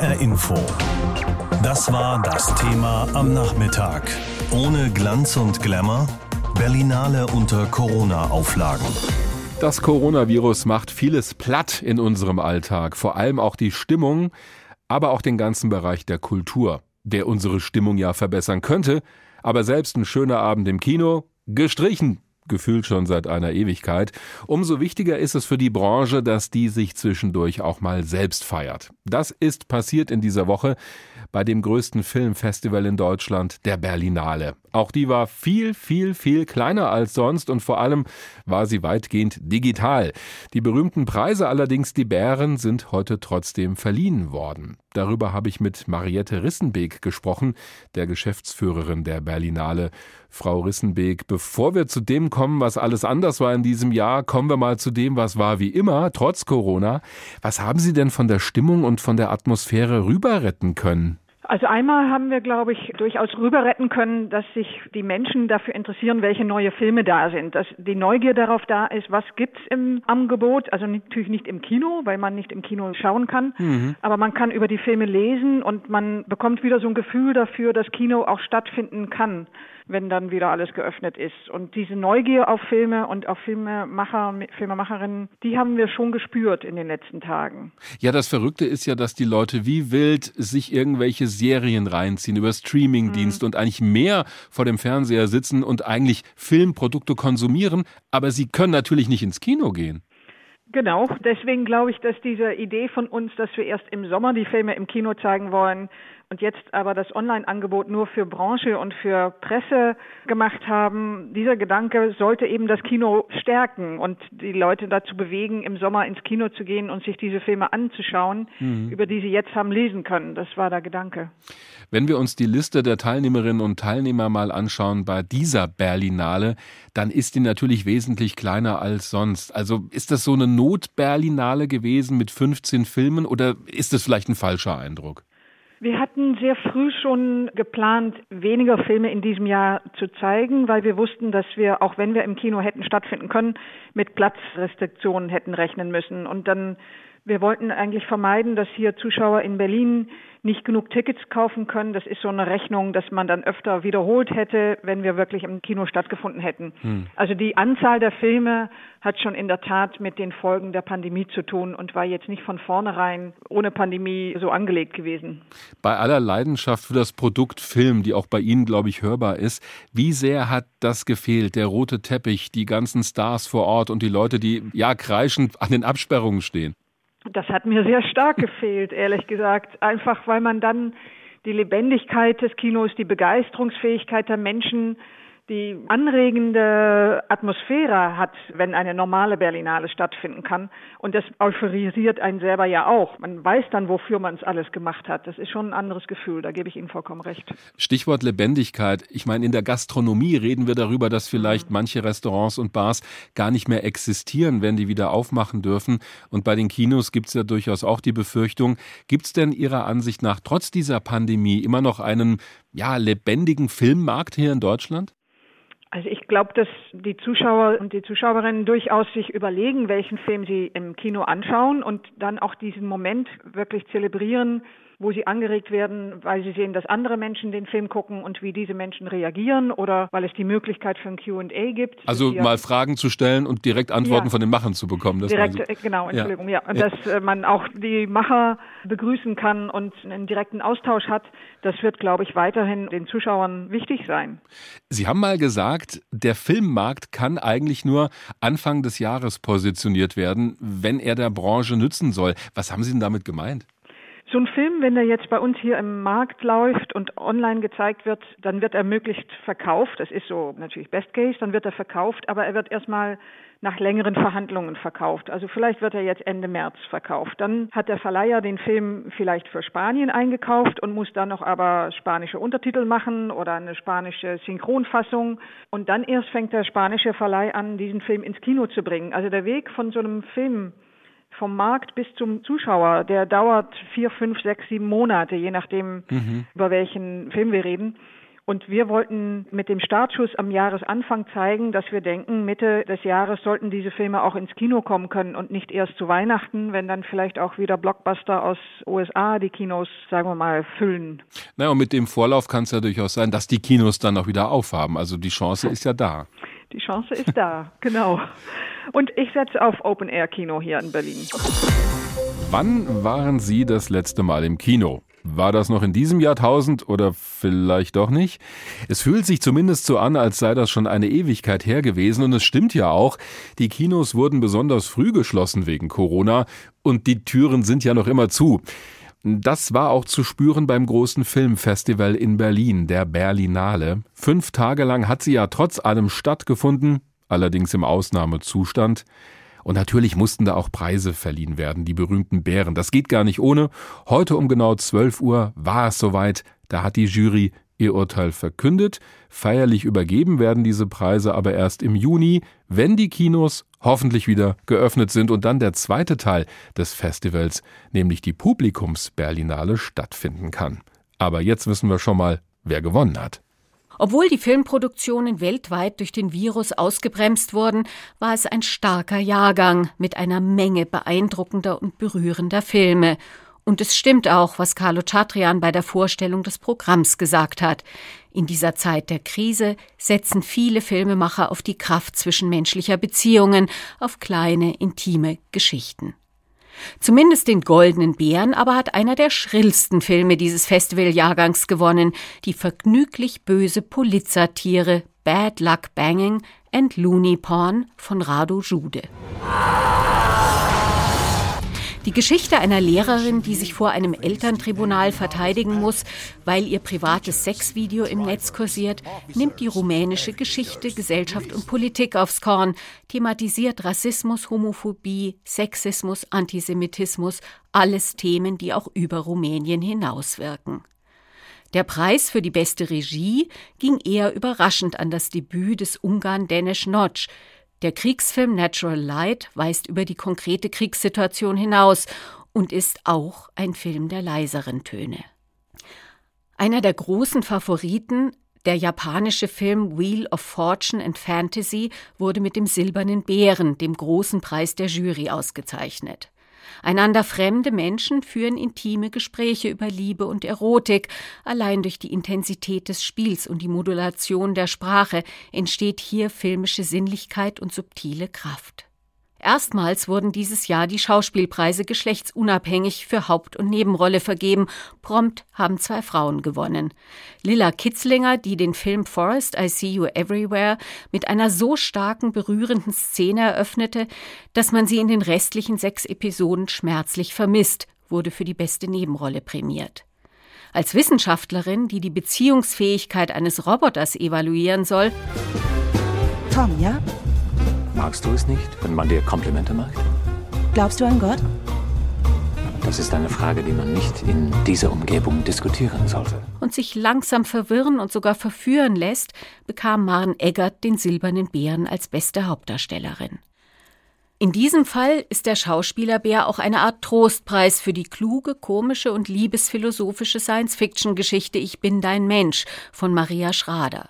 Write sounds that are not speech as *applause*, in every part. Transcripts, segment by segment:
HR Info. Das war das Thema am Nachmittag. Ohne Glanz und Glamour? Berlinale unter Corona-Auflagen. Das Coronavirus macht vieles platt in unserem Alltag, vor allem auch die Stimmung, aber auch den ganzen Bereich der Kultur, der unsere Stimmung ja verbessern könnte, aber selbst ein schöner Abend im Kino gestrichen gefühlt schon seit einer Ewigkeit. Umso wichtiger ist es für die Branche, dass die sich zwischendurch auch mal selbst feiert. Das ist passiert in dieser Woche bei dem größten Filmfestival in Deutschland, der Berlinale. Auch die war viel, viel, viel kleiner als sonst und vor allem war sie weitgehend digital. Die berühmten Preise allerdings, die Bären, sind heute trotzdem verliehen worden. Darüber habe ich mit Mariette Rissenbeek gesprochen, der Geschäftsführerin der Berlinale. Frau Rissenbeek, bevor wir zu dem kommen, was alles anders war in diesem Jahr, kommen wir mal zu dem, was war wie immer, trotz Corona. Was haben Sie denn von der Stimmung und von der Atmosphäre rüber retten können? Also einmal haben wir, glaube ich, durchaus rüber retten können, dass sich die Menschen dafür interessieren, welche neue Filme da sind. Dass die Neugier darauf da ist, was gibt's im Angebot. Also natürlich nicht im Kino, weil man nicht im Kino schauen kann. Mhm. Aber man kann über die Filme lesen und man bekommt wieder so ein Gefühl dafür, dass Kino auch stattfinden kann wenn dann wieder alles geöffnet ist. Und diese Neugier auf Filme und auf Filmemacher, Filmemacherinnen, die haben wir schon gespürt in den letzten Tagen. Ja, das Verrückte ist ja, dass die Leute wie wild sich irgendwelche Serien reinziehen über Streamingdienste mhm. und eigentlich mehr vor dem Fernseher sitzen und eigentlich Filmprodukte konsumieren, aber sie können natürlich nicht ins Kino gehen. Genau, deswegen glaube ich, dass diese Idee von uns, dass wir erst im Sommer die Filme im Kino zeigen wollen, und jetzt aber das Online-Angebot nur für Branche und für Presse gemacht haben, dieser Gedanke sollte eben das Kino stärken und die Leute dazu bewegen, im Sommer ins Kino zu gehen und sich diese Filme anzuschauen, mhm. über die sie jetzt haben lesen können. Das war der Gedanke. Wenn wir uns die Liste der Teilnehmerinnen und Teilnehmer mal anschauen bei dieser Berlinale, dann ist die natürlich wesentlich kleiner als sonst. Also ist das so eine Not-Berlinale gewesen mit 15 Filmen oder ist das vielleicht ein falscher Eindruck? Wir hatten sehr früh schon geplant, weniger Filme in diesem Jahr zu zeigen, weil wir wussten, dass wir, auch wenn wir im Kino hätten stattfinden können, mit Platzrestriktionen hätten rechnen müssen. Und dann, wir wollten eigentlich vermeiden, dass hier Zuschauer in Berlin nicht genug Tickets kaufen können. Das ist so eine Rechnung, dass man dann öfter wiederholt hätte, wenn wir wirklich im Kino stattgefunden hätten. Hm. Also die Anzahl der Filme hat schon in der Tat mit den Folgen der Pandemie zu tun und war jetzt nicht von vornherein ohne Pandemie so angelegt gewesen. Bei aller Leidenschaft für das Produkt Film, die auch bei Ihnen, glaube ich, hörbar ist, wie sehr hat das gefehlt? Der rote Teppich, die ganzen Stars vor Ort und die Leute, die ja kreischend an den Absperrungen stehen? Das hat mir sehr stark *laughs* gefehlt, ehrlich gesagt. Einfach weil man dann die Lebendigkeit des Kinos, die Begeisterungsfähigkeit der Menschen die anregende Atmosphäre hat, wenn eine normale Berlinale stattfinden kann. Und das euphorisiert einen selber ja auch. Man weiß dann, wofür man es alles gemacht hat. Das ist schon ein anderes Gefühl, da gebe ich Ihnen vollkommen recht. Stichwort Lebendigkeit. Ich meine, in der Gastronomie reden wir darüber, dass vielleicht mhm. manche Restaurants und Bars gar nicht mehr existieren, wenn die wieder aufmachen dürfen. Und bei den Kinos gibt es ja durchaus auch die Befürchtung, gibt es denn Ihrer Ansicht nach trotz dieser Pandemie immer noch einen ja, lebendigen Filmmarkt hier in Deutschland? Also ich glaube, dass die Zuschauer und die Zuschauerinnen durchaus sich überlegen, welchen Film sie im Kino anschauen und dann auch diesen Moment wirklich zelebrieren, wo sie angeregt werden, weil sie sehen, dass andere Menschen den Film gucken und wie diese Menschen reagieren oder weil es die Möglichkeit für ein Q&A gibt. Also mal Fragen zu stellen und direkt Antworten ja. von den Machern zu bekommen. Das direkt, äh, genau, Entschuldigung, ja. ja. Und dass äh, man auch die Macher begrüßen kann und einen direkten Austausch hat, das wird, glaube ich, weiterhin den Zuschauern wichtig sein. Sie haben mal gesagt, der Filmmarkt kann eigentlich nur Anfang des Jahres positioniert werden, wenn er der Branche nützen soll. Was haben Sie denn damit gemeint? So ein Film, wenn der jetzt bei uns hier im Markt läuft und online gezeigt wird, dann wird er möglichst verkauft. Das ist so natürlich Best Case, dann wird er verkauft, aber er wird erstmal nach längeren Verhandlungen verkauft. Also vielleicht wird er jetzt Ende März verkauft. Dann hat der Verleiher den Film vielleicht für Spanien eingekauft und muss dann noch aber spanische Untertitel machen oder eine spanische Synchronfassung. Und dann erst fängt der spanische Verleih an, diesen Film ins Kino zu bringen. Also der Weg von so einem Film vom Markt bis zum Zuschauer, der dauert vier, fünf, sechs, sieben Monate, je nachdem, mhm. über welchen Film wir reden. Und wir wollten mit dem Startschuss am Jahresanfang zeigen, dass wir denken, Mitte des Jahres sollten diese Filme auch ins Kino kommen können und nicht erst zu Weihnachten, wenn dann vielleicht auch wieder Blockbuster aus USA die Kinos, sagen wir mal, füllen. Na, und mit dem Vorlauf kann es ja durchaus sein, dass die Kinos dann auch wieder aufhaben. Also die Chance ist ja da. Die Chance ist da, *laughs* genau. Und ich setze auf Open-Air-Kino hier in Berlin. Wann waren Sie das letzte Mal im Kino? War das noch in diesem Jahrtausend oder vielleicht doch nicht? Es fühlt sich zumindest so an, als sei das schon eine Ewigkeit her gewesen und es stimmt ja auch, die Kinos wurden besonders früh geschlossen wegen Corona und die Türen sind ja noch immer zu. Das war auch zu spüren beim großen Filmfestival in Berlin, der Berlinale. Fünf Tage lang hat sie ja trotz allem stattgefunden, allerdings im Ausnahmezustand. Und natürlich mussten da auch Preise verliehen werden, die berühmten Bären. Das geht gar nicht ohne. Heute um genau 12 Uhr war es soweit. Da hat die Jury ihr Urteil verkündet. Feierlich übergeben werden diese Preise aber erst im Juni, wenn die Kinos hoffentlich wieder geöffnet sind und dann der zweite Teil des Festivals, nämlich die Publikumsberlinale, stattfinden kann. Aber jetzt wissen wir schon mal, wer gewonnen hat. Obwohl die Filmproduktionen weltweit durch den Virus ausgebremst wurden, war es ein starker Jahrgang mit einer Menge beeindruckender und berührender Filme. Und es stimmt auch, was Carlo Chatrian bei der Vorstellung des Programms gesagt hat. In dieser Zeit der Krise setzen viele Filmemacher auf die Kraft zwischenmenschlicher Beziehungen, auf kleine, intime Geschichten. Zumindest den Goldenen Bären aber hat einer der schrillsten Filme dieses Festivaljahrgangs gewonnen, die vergnüglich böse Polizatiere Bad Luck Banging and Looney Porn von Rado Jude. Die Geschichte einer Lehrerin, die sich vor einem Elterntribunal verteidigen muss, weil ihr privates Sexvideo im Netz kursiert, nimmt die rumänische Geschichte, Gesellschaft und Politik aufs Korn, thematisiert Rassismus, Homophobie, Sexismus, Antisemitismus, alles Themen, die auch über Rumänien hinauswirken. Der Preis für die beste Regie ging eher überraschend an das Debüt des Ungarn Dennis Notch, der Kriegsfilm Natural Light weist über die konkrete Kriegssituation hinaus und ist auch ein Film der leiseren Töne. Einer der großen Favoriten, der japanische Film Wheel of Fortune and Fantasy, wurde mit dem Silbernen Bären, dem großen Preis der Jury, ausgezeichnet. Einander fremde Menschen führen intime Gespräche über Liebe und Erotik. Allein durch die Intensität des Spiels und die Modulation der Sprache entsteht hier filmische Sinnlichkeit und subtile Kraft. Erstmals wurden dieses Jahr die Schauspielpreise geschlechtsunabhängig für Haupt- und Nebenrolle vergeben. Prompt haben zwei Frauen gewonnen. Lilla Kitzlinger, die den Film Forest I See You Everywhere mit einer so starken, berührenden Szene eröffnete, dass man sie in den restlichen sechs Episoden schmerzlich vermisst, wurde für die beste Nebenrolle prämiert. Als Wissenschaftlerin, die die Beziehungsfähigkeit eines Roboters evaluieren soll, Tom, ja? Magst du es nicht, wenn man dir Komplimente macht? Glaubst du an Gott? Das ist eine Frage, die man nicht in dieser Umgebung diskutieren sollte. Und sich langsam verwirren und sogar verführen lässt, bekam Maren Eggert den Silbernen Bären als beste Hauptdarstellerin. In diesem Fall ist der Schauspielerbär auch eine Art Trostpreis für die kluge, komische und liebesphilosophische Science-Fiction-Geschichte Ich bin dein Mensch von Maria Schrader.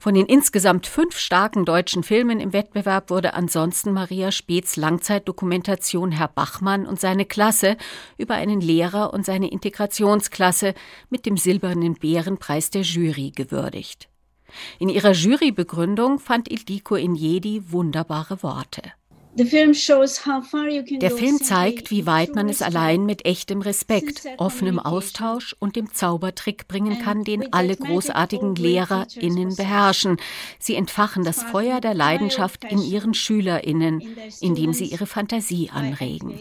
Von den insgesamt fünf starken deutschen Filmen im Wettbewerb wurde ansonsten Maria Späths Langzeitdokumentation Herr Bachmann und seine Klasse über einen Lehrer und seine Integrationsklasse mit dem Silbernen Bärenpreis der Jury gewürdigt. In ihrer Jurybegründung fand Ildiko Injedi wunderbare Worte. Der Film zeigt, wie weit man es allein mit echtem Respekt, offenem Austausch und dem Zaubertrick bringen kann, den alle großartigen LehrerInnen beherrschen. Sie entfachen das Feuer der Leidenschaft in ihren SchülerInnen, indem sie ihre Fantasie anregen.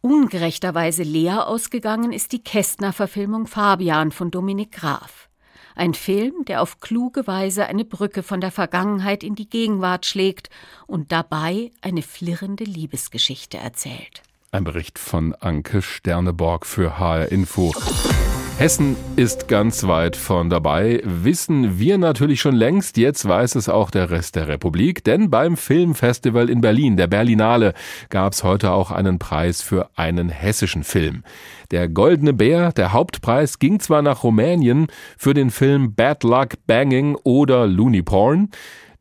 Ungerechterweise leer ausgegangen ist die Kästner-Verfilmung Fabian von Dominik Graf. Ein Film, der auf kluge Weise eine Brücke von der Vergangenheit in die Gegenwart schlägt und dabei eine flirrende Liebesgeschichte erzählt. Ein Bericht von Anke Sterneborg für HR Info. Hessen ist ganz weit von dabei, wissen wir natürlich schon längst, jetzt weiß es auch der Rest der Republik, denn beim Filmfestival in Berlin, der Berlinale, gab es heute auch einen Preis für einen hessischen Film. Der Goldene Bär, der Hauptpreis, ging zwar nach Rumänien für den Film Bad Luck Banging oder Looney Porn,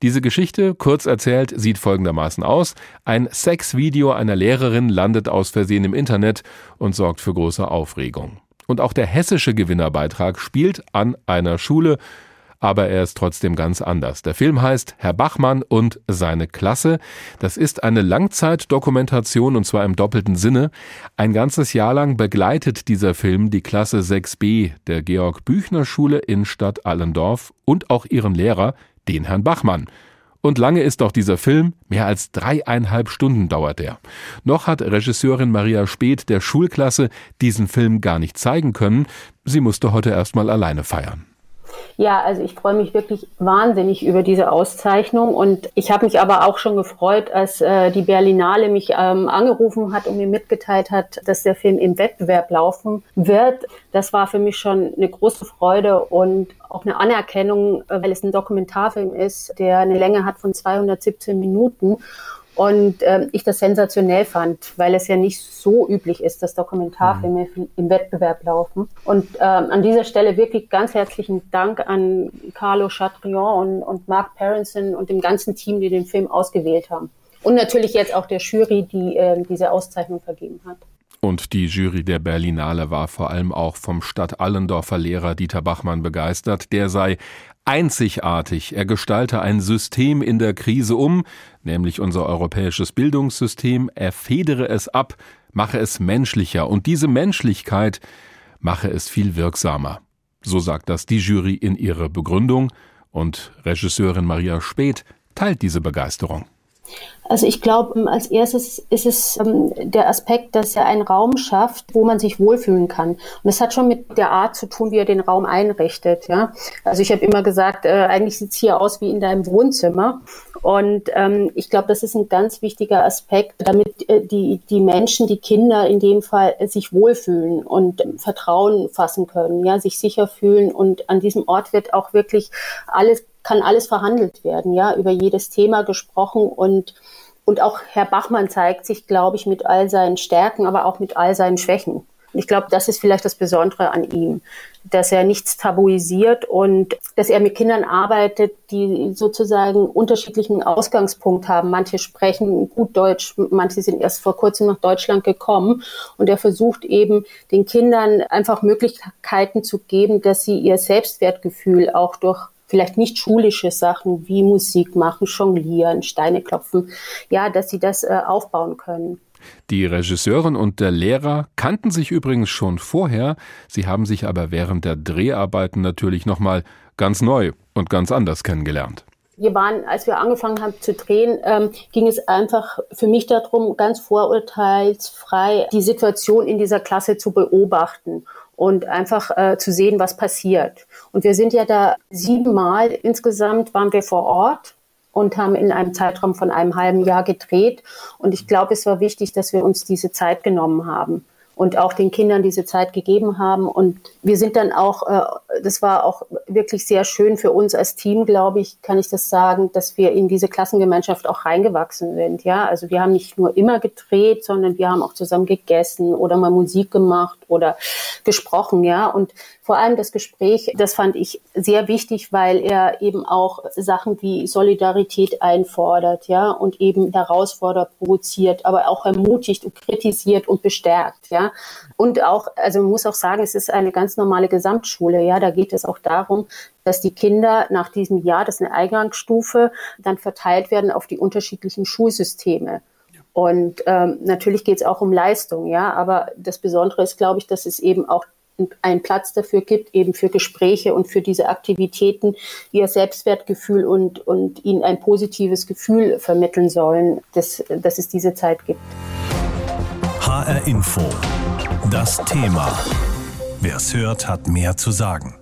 diese Geschichte, kurz erzählt, sieht folgendermaßen aus. Ein Sexvideo einer Lehrerin landet aus Versehen im Internet und sorgt für große Aufregung. Und auch der hessische Gewinnerbeitrag spielt an einer Schule, aber er ist trotzdem ganz anders. Der Film heißt Herr Bachmann und seine Klasse. Das ist eine Langzeitdokumentation und zwar im doppelten Sinne. Ein ganzes Jahr lang begleitet dieser Film die Klasse 6b der Georg Büchner Schule in Stadt Allendorf und auch ihren Lehrer, den Herrn Bachmann. Und lange ist auch dieser Film, mehr als dreieinhalb Stunden dauert er. Noch hat Regisseurin Maria Speth der Schulklasse diesen Film gar nicht zeigen können. Sie musste heute erstmal alleine feiern. Ja, also ich freue mich wirklich wahnsinnig über diese Auszeichnung und ich habe mich aber auch schon gefreut, als äh, die Berlinale mich ähm, angerufen hat und mir mitgeteilt hat, dass der Film im Wettbewerb laufen wird. Das war für mich schon eine große Freude und auch eine Anerkennung, äh, weil es ein Dokumentarfilm ist, der eine Länge hat von 217 Minuten und äh, ich das sensationell fand, weil es ja nicht so üblich ist, dass Dokumentarfilme mhm. im Wettbewerb laufen. Und ähm, an dieser Stelle wirklich ganz herzlichen Dank an Carlo Chatrion und, und Mark Parenson und dem ganzen Team, die den Film ausgewählt haben. Und natürlich jetzt auch der Jury, die äh, diese Auszeichnung vergeben hat. Und die Jury der Berlinale war vor allem auch vom Stadt Allendorfer Lehrer Dieter Bachmann begeistert. Der sei einzigartig. Er gestalte ein System in der Krise um, nämlich unser europäisches Bildungssystem. Er federe es ab, mache es menschlicher. Und diese Menschlichkeit mache es viel wirksamer. So sagt das die Jury in ihrer Begründung. Und Regisseurin Maria Speth teilt diese Begeisterung. Also ich glaube, ähm, als erstes ist es ähm, der Aspekt, dass er einen Raum schafft, wo man sich wohlfühlen kann. Und das hat schon mit der Art zu tun, wie er den Raum einrichtet. Ja? Also ich habe immer gesagt, äh, eigentlich sieht es hier aus wie in deinem Wohnzimmer. Und ähm, ich glaube, das ist ein ganz wichtiger Aspekt, damit äh, die, die Menschen, die Kinder in dem Fall äh, sich wohlfühlen und Vertrauen fassen können, ja, sich sicher fühlen. Und an diesem Ort wird auch wirklich alles kann alles verhandelt werden, ja, über jedes Thema gesprochen und und auch Herr Bachmann zeigt sich, glaube ich, mit all seinen Stärken, aber auch mit all seinen Schwächen. Ich glaube, das ist vielleicht das Besondere an ihm, dass er nichts tabuisiert und dass er mit Kindern arbeitet, die sozusagen unterschiedlichen Ausgangspunkt haben. Manche sprechen gut Deutsch, manche sind erst vor kurzem nach Deutschland gekommen und er versucht eben den Kindern einfach Möglichkeiten zu geben, dass sie ihr Selbstwertgefühl auch durch vielleicht nicht schulische Sachen wie Musik machen, Jonglieren, Steine klopfen, ja, dass sie das äh, aufbauen können. Die Regisseurin und der Lehrer kannten sich übrigens schon vorher, sie haben sich aber während der Dreharbeiten natürlich nochmal ganz neu und ganz anders kennengelernt. Wir waren, als wir angefangen haben zu drehen, ähm, ging es einfach für mich darum, ganz vorurteilsfrei die Situation in dieser Klasse zu beobachten und einfach äh, zu sehen, was passiert. Und wir sind ja da siebenmal insgesamt waren wir vor Ort und haben in einem Zeitraum von einem halben Jahr gedreht. Und ich glaube, es war wichtig, dass wir uns diese Zeit genommen haben und auch den Kindern diese Zeit gegeben haben. Und wir sind dann auch, äh, das war auch wirklich sehr schön für uns als Team, glaube ich, kann ich das sagen, dass wir in diese Klassengemeinschaft auch reingewachsen sind. Ja, also wir haben nicht nur immer gedreht, sondern wir haben auch zusammen gegessen oder mal Musik gemacht oder gesprochen. Ja, und vor allem das Gespräch, das fand ich sehr wichtig, weil er eben auch Sachen wie Solidarität einfordert, ja, und eben herausfordert, provoziert, aber auch ermutigt und kritisiert und bestärkt, ja. Und auch, also man muss auch sagen, es ist eine ganz normale Gesamtschule, ja. Da geht es auch darum, dass die Kinder nach diesem Jahr, das ist eine Eingangsstufe, dann verteilt werden auf die unterschiedlichen Schulsysteme. Und ähm, natürlich geht es auch um Leistung, ja, aber das Besondere ist, glaube ich, dass es eben auch einen Platz dafür gibt, eben für Gespräche und für diese Aktivitäten, die ihr Selbstwertgefühl und, und ihnen ein positives Gefühl vermitteln sollen, dass, dass es diese Zeit gibt. HR Info. Das Thema. Wer es hört, hat mehr zu sagen.